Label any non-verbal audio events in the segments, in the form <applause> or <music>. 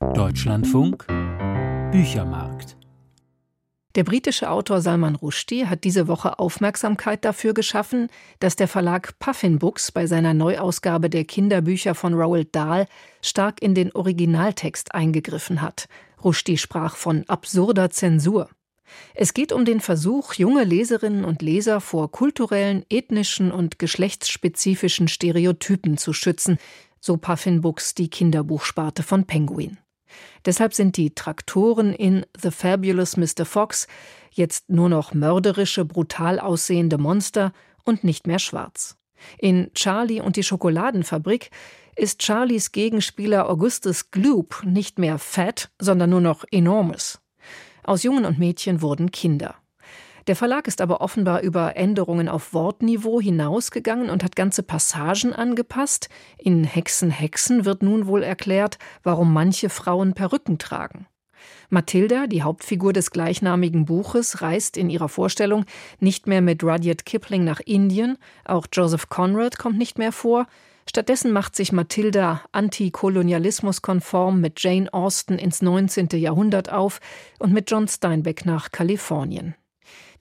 Deutschlandfunk Büchermarkt der britische Autor Salman Rushdie hat diese Woche Aufmerksamkeit dafür geschaffen, dass der Verlag Puffin Books bei seiner Neuausgabe der Kinderbücher von Roald Dahl stark in den Originaltext eingegriffen hat. Rushdie sprach von absurder Zensur. Es geht um den Versuch, junge Leserinnen und Leser vor kulturellen, ethnischen und geschlechtsspezifischen Stereotypen zu schützen, so Puffin Books die Kinderbuchsparte von Penguin. Deshalb sind die Traktoren in The Fabulous Mr. Fox jetzt nur noch mörderische, brutal aussehende Monster und nicht mehr schwarz. In Charlie und die Schokoladenfabrik ist Charlies Gegenspieler Augustus Gloop nicht mehr fett, sondern nur noch enormes. Aus Jungen und Mädchen wurden Kinder. Der Verlag ist aber offenbar über Änderungen auf Wortniveau hinausgegangen und hat ganze Passagen angepasst. In Hexen Hexen wird nun wohl erklärt, warum manche Frauen Perücken tragen. Mathilda, die Hauptfigur des gleichnamigen Buches, reist in ihrer Vorstellung nicht mehr mit Rudyard Kipling nach Indien, auch Joseph Conrad kommt nicht mehr vor, Stattdessen macht sich Mathilda antikolonialismuskonform mit Jane Austen ins 19. Jahrhundert auf und mit John Steinbeck nach Kalifornien.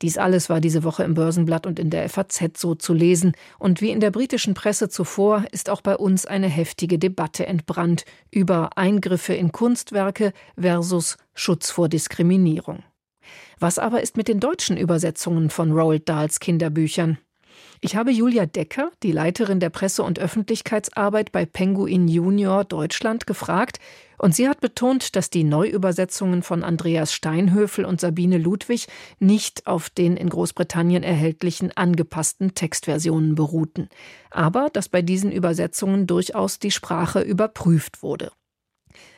Dies alles war diese Woche im Börsenblatt und in der FAZ so zu lesen. Und wie in der britischen Presse zuvor ist auch bei uns eine heftige Debatte entbrannt über Eingriffe in Kunstwerke versus Schutz vor Diskriminierung. Was aber ist mit den deutschen Übersetzungen von Roald Dahls Kinderbüchern? Ich habe Julia Decker, die Leiterin der Presse- und Öffentlichkeitsarbeit bei Penguin Junior Deutschland, gefragt, und sie hat betont, dass die Neuübersetzungen von Andreas Steinhöfel und Sabine Ludwig nicht auf den in Großbritannien erhältlichen angepassten Textversionen beruhten, aber dass bei diesen Übersetzungen durchaus die Sprache überprüft wurde.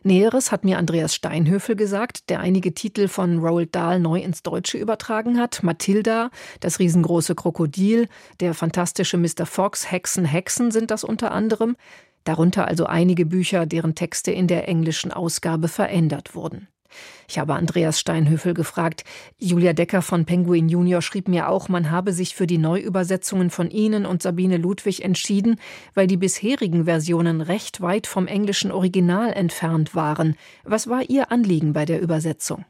Näheres hat mir Andreas Steinhöfel gesagt, der einige Titel von Roald Dahl neu ins Deutsche übertragen hat. Mathilda, das riesengroße Krokodil, der fantastische Mr. Fox, Hexen, Hexen sind das unter anderem. Darunter also einige Bücher, deren Texte in der englischen Ausgabe verändert wurden. Ich habe Andreas Steinhöfel gefragt. Julia Decker von Penguin Junior schrieb mir auch, man habe sich für die Neuübersetzungen von Ihnen und Sabine Ludwig entschieden, weil die bisherigen Versionen recht weit vom englischen Original entfernt waren. Was war Ihr Anliegen bei der Übersetzung?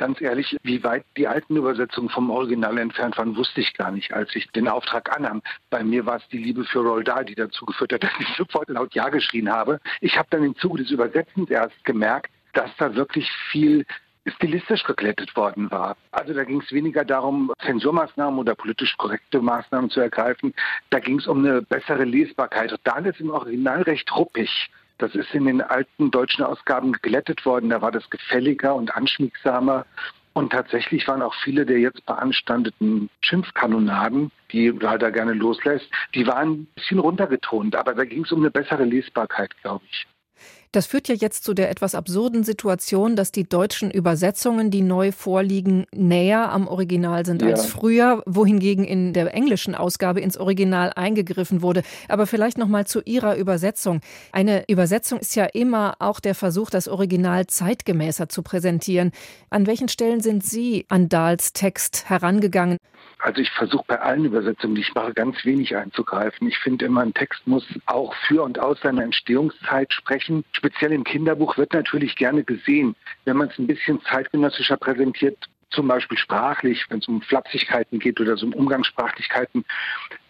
Ganz ehrlich, wie weit die alten Übersetzungen vom Original entfernt waren, wusste ich gar nicht, als ich den Auftrag annahm. Bei mir war es die Liebe für Roald Dahl, die dazu geführt hat, <laughs> dass ich sofort laut Ja geschrien habe. Ich habe dann im Zuge des Übersetzens erst gemerkt, dass da wirklich viel stilistisch geglättet worden war. Also da ging es weniger darum, Zensurmaßnahmen oder politisch korrekte Maßnahmen zu ergreifen. Da ging es um eine bessere Lesbarkeit. Da ist im Original recht ruppig. Das ist in den alten deutschen Ausgaben geglättet worden. Da war das gefälliger und anschmiegsamer. Und tatsächlich waren auch viele der jetzt beanstandeten Schimpfkanonaden, die leider gerne loslässt, die waren ein bisschen runtergetont. Aber da ging es um eine bessere Lesbarkeit, glaube ich. Das führt ja jetzt zu der etwas absurden Situation, dass die deutschen Übersetzungen, die neu vorliegen, näher am Original sind ja. als früher, wohingegen in der englischen Ausgabe ins Original eingegriffen wurde. Aber vielleicht noch mal zu Ihrer Übersetzung. Eine Übersetzung ist ja immer auch der Versuch, das Original zeitgemäßer zu präsentieren. An welchen Stellen sind Sie an Dahls Text herangegangen? Also ich versuche bei allen Übersetzungen, die ich mache, ganz wenig einzugreifen. Ich finde immer, ein Text muss auch für und aus seiner Entstehungszeit sprechen. Speziell im Kinderbuch wird natürlich gerne gesehen, wenn man es ein bisschen zeitgenössischer präsentiert, zum Beispiel sprachlich, wenn es um Flapsigkeiten geht oder so um Umgangssprachlichkeiten,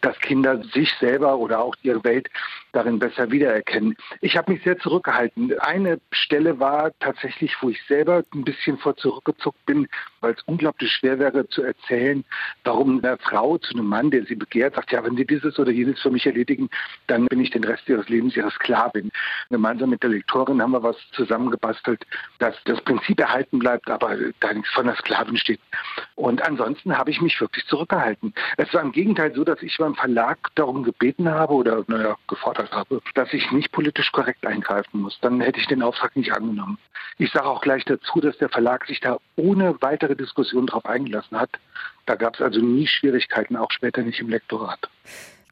dass Kinder sich selber oder auch ihre Welt darin besser wiedererkennen. Ich habe mich sehr zurückgehalten. Eine Stelle war tatsächlich, wo ich selber ein bisschen vor zurückgezuckt bin, weil es unglaublich schwer wäre zu erzählen, warum eine Frau zu einem Mann, der sie begehrt, sagt, ja, wenn Sie dieses oder jenes für mich erledigen, dann bin ich den Rest Ihres Lebens Ihre Sklavin. Gemeinsam mit der Lektorin haben wir was zusammengebastelt, dass das Prinzip erhalten bleibt, aber da nichts von der Sklavin steht. Und ansonsten habe ich mich wirklich zurückgehalten. Es war im Gegenteil so, dass ich beim Verlag darum gebeten habe oder naja, gefordert habe, dass ich nicht politisch korrekt eingreifen muss. Dann hätte ich den Auftrag nicht angenommen. Ich sage auch gleich dazu, dass der Verlag sich da ohne weitere Diskussion darauf eingelassen hat. Da gab es also nie Schwierigkeiten, auch später nicht im Lektorat.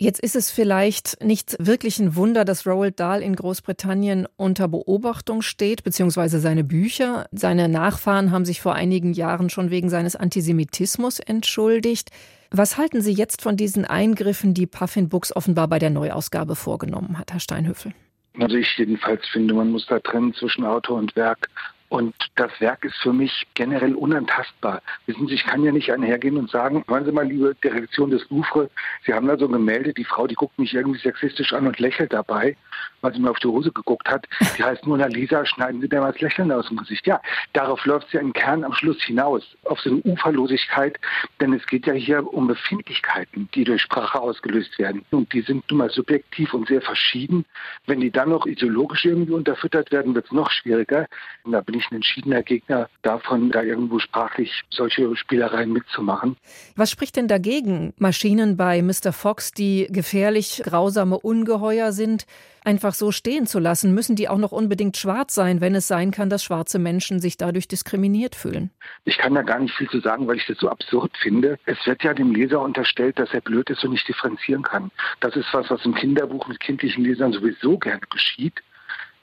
Jetzt ist es vielleicht nicht wirklich ein Wunder, dass Roald Dahl in Großbritannien unter Beobachtung steht, beziehungsweise seine Bücher. Seine Nachfahren haben sich vor einigen Jahren schon wegen seines Antisemitismus entschuldigt. Was halten Sie jetzt von diesen Eingriffen, die Puffin Books offenbar bei der Neuausgabe vorgenommen hat, Herr Steinhöfel? Also ich jedenfalls finde, man muss da trennen zwischen Autor und Werk. Und das Werk ist für mich generell unantastbar. Wissen Sie, ich kann ja nicht einhergehen und sagen, hören Sie mal, liebe Direktion des Louvre, Sie haben da so gemeldet, die Frau, die guckt mich irgendwie sexistisch an und lächelt dabei, weil sie mir auf die Hose geguckt hat. Die heißt Mona Lisa, schneiden Sie der mal das Lächeln aus dem Gesicht. Ja, darauf läuft sie im Kern am Schluss hinaus, auf so eine Uferlosigkeit, denn es geht ja hier um Befindlichkeiten, die durch Sprache ausgelöst werden. Und die sind nun mal subjektiv und sehr verschieden. Wenn die dann noch ideologisch irgendwie unterfüttert werden, wird es noch schwieriger. Und da bin ich ein entschiedener Gegner davon, da irgendwo sprachlich solche Spielereien mitzumachen. Was spricht denn dagegen, Maschinen bei Mr. Fox, die gefährlich, grausame Ungeheuer sind, einfach so stehen zu lassen? Müssen die auch noch unbedingt schwarz sein, wenn es sein kann, dass schwarze Menschen sich dadurch diskriminiert fühlen? Ich kann da gar nicht viel zu sagen, weil ich das so absurd finde. Es wird ja dem Leser unterstellt, dass er blöd ist und nicht differenzieren kann. Das ist was, was im Kinderbuch mit kindlichen Lesern sowieso gerne geschieht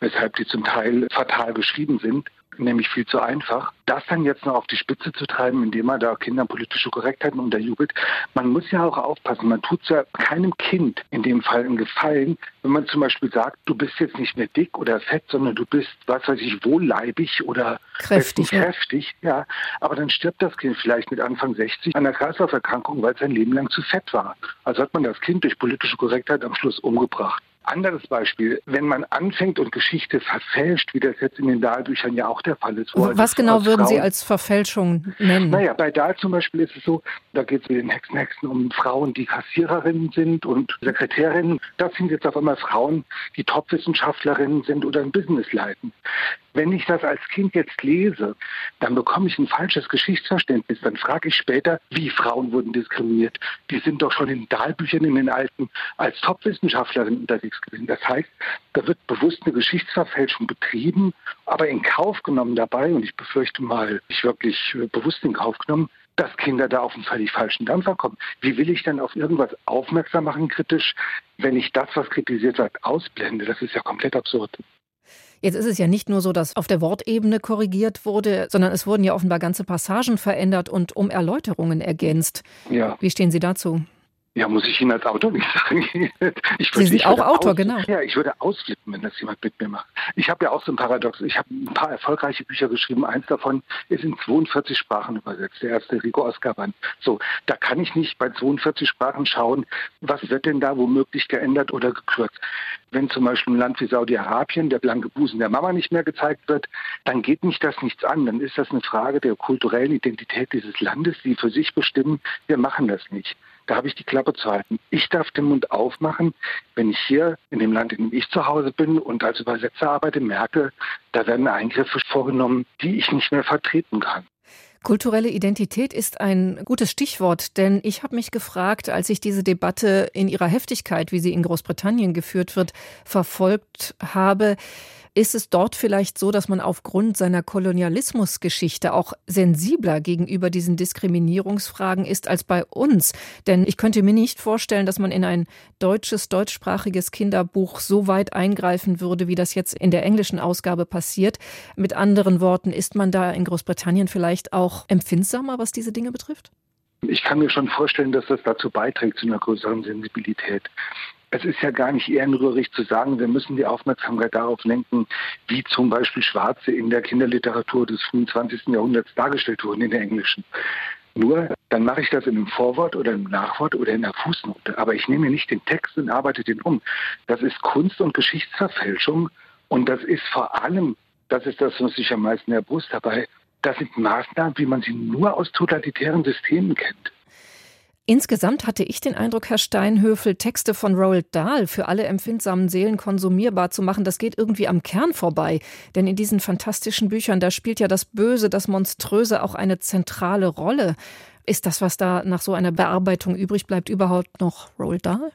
weshalb die zum Teil fatal geschrieben sind nämlich viel zu einfach. Das dann jetzt noch auf die Spitze zu treiben, indem man da Kindern politische Korrektheiten unterjubelt. Man muss ja auch aufpassen. Man tut ja keinem Kind in dem Fall einen Gefallen, wenn man zum Beispiel sagt, du bist jetzt nicht mehr dick oder fett, sondern du bist, was weiß ich, wohlleibig oder kräftig. kräftig ja. Aber dann stirbt das Kind vielleicht mit Anfang 60 an einer Kreislauferkrankung, weil es sein Leben lang zu fett war. Also hat man das Kind durch politische Korrektheit am Schluss umgebracht. Anderes Beispiel, wenn man anfängt und Geschichte verfälscht, wie das jetzt in den Dahlbüchern ja auch der Fall ist. Was genau würden Frauen, Sie als Verfälschung nennen? Naja, bei Dahl zum Beispiel ist es so, da geht es mit den Hexen, Hexen um Frauen, die Kassiererinnen sind und Sekretärinnen. Das sind jetzt auf einmal Frauen, die Top-Wissenschaftlerinnen sind oder ein Business leiten. Wenn ich das als Kind jetzt lese, dann bekomme ich ein falsches Geschichtsverständnis. Dann frage ich später, wie Frauen wurden diskriminiert. Die sind doch schon in Dahlbüchern in den alten als Top-Wissenschaftlerin unterwegs gewesen. Das heißt, da wird bewusst eine Geschichtsverfälschung betrieben, aber in Kauf genommen dabei, und ich befürchte mal, ich wirklich bewusst in Kauf genommen, dass Kinder da auf einen völlig falschen Dampfer kommen. Wie will ich dann auf irgendwas aufmerksam machen kritisch, wenn ich das, was kritisiert wird, ausblende? Das ist ja komplett absurd. Jetzt ist es ja nicht nur so, dass auf der Wortebene korrigiert wurde, sondern es wurden ja offenbar ganze Passagen verändert und um Erläuterungen ergänzt. Ja. Wie stehen Sie dazu? Ja, muss ich Ihnen als Autor nicht <laughs> sagen. Ich würde, Sie sind auch Autor, aus, genau. Ja, ich würde ausflippen, wenn das jemand mit mir macht. Ich habe ja auch so ein Paradox. Ich habe ein paar erfolgreiche Bücher geschrieben. Eins davon ist in 42 Sprachen übersetzt. Der erste Rico Oscar-Band. So, da kann ich nicht bei 42 Sprachen schauen, was wird denn da womöglich geändert oder gekürzt. Wenn zum Beispiel ein Land wie Saudi-Arabien der blanke Busen der Mama nicht mehr gezeigt wird, dann geht mich das nichts an. Dann ist das eine Frage der kulturellen Identität dieses Landes, die für sich bestimmen, wir machen das nicht. Da habe ich die Klappe zu halten. Ich darf den Mund aufmachen, wenn ich hier in dem Land, in dem ich zu Hause bin und als Übersetzer arbeite, merke, da werden Eingriffe vorgenommen, die ich nicht mehr vertreten kann. Kulturelle Identität ist ein gutes Stichwort, denn ich habe mich gefragt, als ich diese Debatte in ihrer Heftigkeit, wie sie in Großbritannien geführt wird, verfolgt habe, ist es dort vielleicht so, dass man aufgrund seiner Kolonialismusgeschichte auch sensibler gegenüber diesen Diskriminierungsfragen ist als bei uns? Denn ich könnte mir nicht vorstellen, dass man in ein deutsches, deutschsprachiges Kinderbuch so weit eingreifen würde, wie das jetzt in der englischen Ausgabe passiert. Mit anderen Worten, ist man da in Großbritannien vielleicht auch empfindsamer, was diese Dinge betrifft? Ich kann mir schon vorstellen, dass das dazu beiträgt, zu einer größeren Sensibilität es ist ja gar nicht ehrenrührig zu sagen, wir müssen die Aufmerksamkeit darauf lenken, wie zum Beispiel Schwarze in der Kinderliteratur des 25. Jahrhunderts dargestellt wurden in der englischen. Nur dann mache ich das in einem Vorwort oder einem Nachwort oder in einer Fußnote. Aber ich nehme nicht den Text und arbeite den um. Das ist Kunst- und Geschichtsverfälschung und das ist vor allem, das ist das, was ich am meisten in der Brust dabei, das sind Maßnahmen, wie man sie nur aus totalitären Systemen kennt. Insgesamt hatte ich den Eindruck, Herr Steinhöfel, Texte von Roald Dahl für alle empfindsamen Seelen konsumierbar zu machen, das geht irgendwie am Kern vorbei. Denn in diesen fantastischen Büchern, da spielt ja das Böse, das Monströse auch eine zentrale Rolle. Ist das, was da nach so einer Bearbeitung übrig bleibt, überhaupt noch Roald Dahl?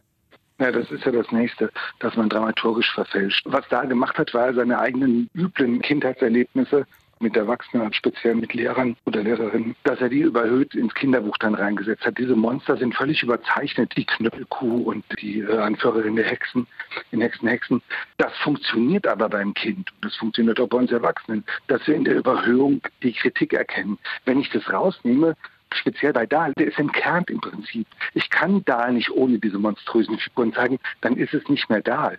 Ja, das ist ja das Nächste, dass man dramaturgisch verfälscht. Was Dahl gemacht hat, war seine eigenen üblen Kindheitserlebnisse mit Erwachsenen, speziell mit Lehrern oder Lehrerinnen, dass er die überhöht ins Kinderbuch dann reingesetzt hat. Diese Monster sind völlig überzeichnet, die Knüppelkuh und die äh, Anführerin der Hexen, in Hexen, Hexen. Das funktioniert aber beim Kind. Das funktioniert auch bei uns Erwachsenen, dass wir in der Überhöhung die Kritik erkennen. Wenn ich das rausnehme, speziell bei Dahl, der ist entkernt im Prinzip. Ich kann Dahl nicht ohne diese monströsen Figuren zeigen, dann ist es nicht mehr Dahl.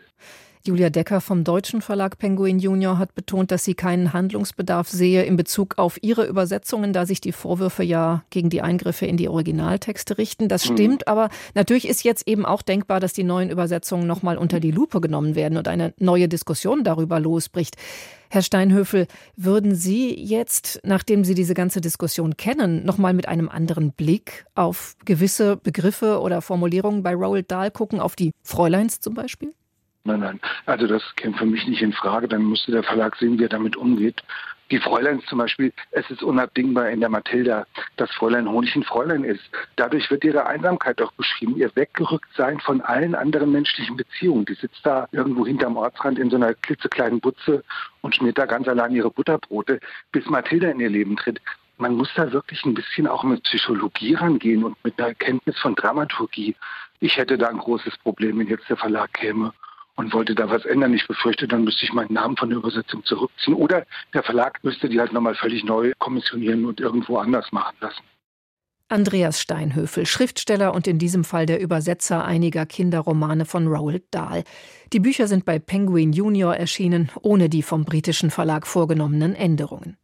Julia Decker vom deutschen Verlag Penguin Junior hat betont, dass sie keinen Handlungsbedarf sehe in Bezug auf ihre Übersetzungen, da sich die Vorwürfe ja gegen die Eingriffe in die Originaltexte richten. Das mhm. stimmt, aber natürlich ist jetzt eben auch denkbar, dass die neuen Übersetzungen nochmal unter die Lupe genommen werden und eine neue Diskussion darüber losbricht. Herr Steinhöfel, würden Sie jetzt, nachdem Sie diese ganze Diskussion kennen, nochmal mit einem anderen Blick auf gewisse Begriffe oder Formulierungen bei Roald Dahl gucken, auf die Fräuleins zum Beispiel? Nein, nein. Also das käme für mich nicht in Frage. Dann müsste der Verlag sehen, wie er damit umgeht. Die Fräuleins zum Beispiel, es ist unabdingbar in der Mathilda, dass Fräulein Honig ein Fräulein ist. Dadurch wird ihre Einsamkeit auch beschrieben, ihr Weggerücktsein von allen anderen menschlichen Beziehungen. Die sitzt da irgendwo hinterm Ortsrand in so einer klitzekleinen Butze und schmiert da ganz allein ihre Butterbrote, bis Mathilda in ihr Leben tritt man muss da wirklich ein bisschen auch mit Psychologie rangehen und mit einer Kenntnis von Dramaturgie. Ich hätte da ein großes Problem, wenn jetzt der Verlag käme und wollte da was ändern. Ich befürchte, dann müsste ich meinen Namen von der Übersetzung zurückziehen. Oder der Verlag müsste die halt nochmal völlig neu kommissionieren und irgendwo anders machen lassen. Andreas Steinhöfel, Schriftsteller und in diesem Fall der Übersetzer einiger Kinderromane von Roald Dahl. Die Bücher sind bei Penguin Junior erschienen, ohne die vom britischen Verlag vorgenommenen Änderungen.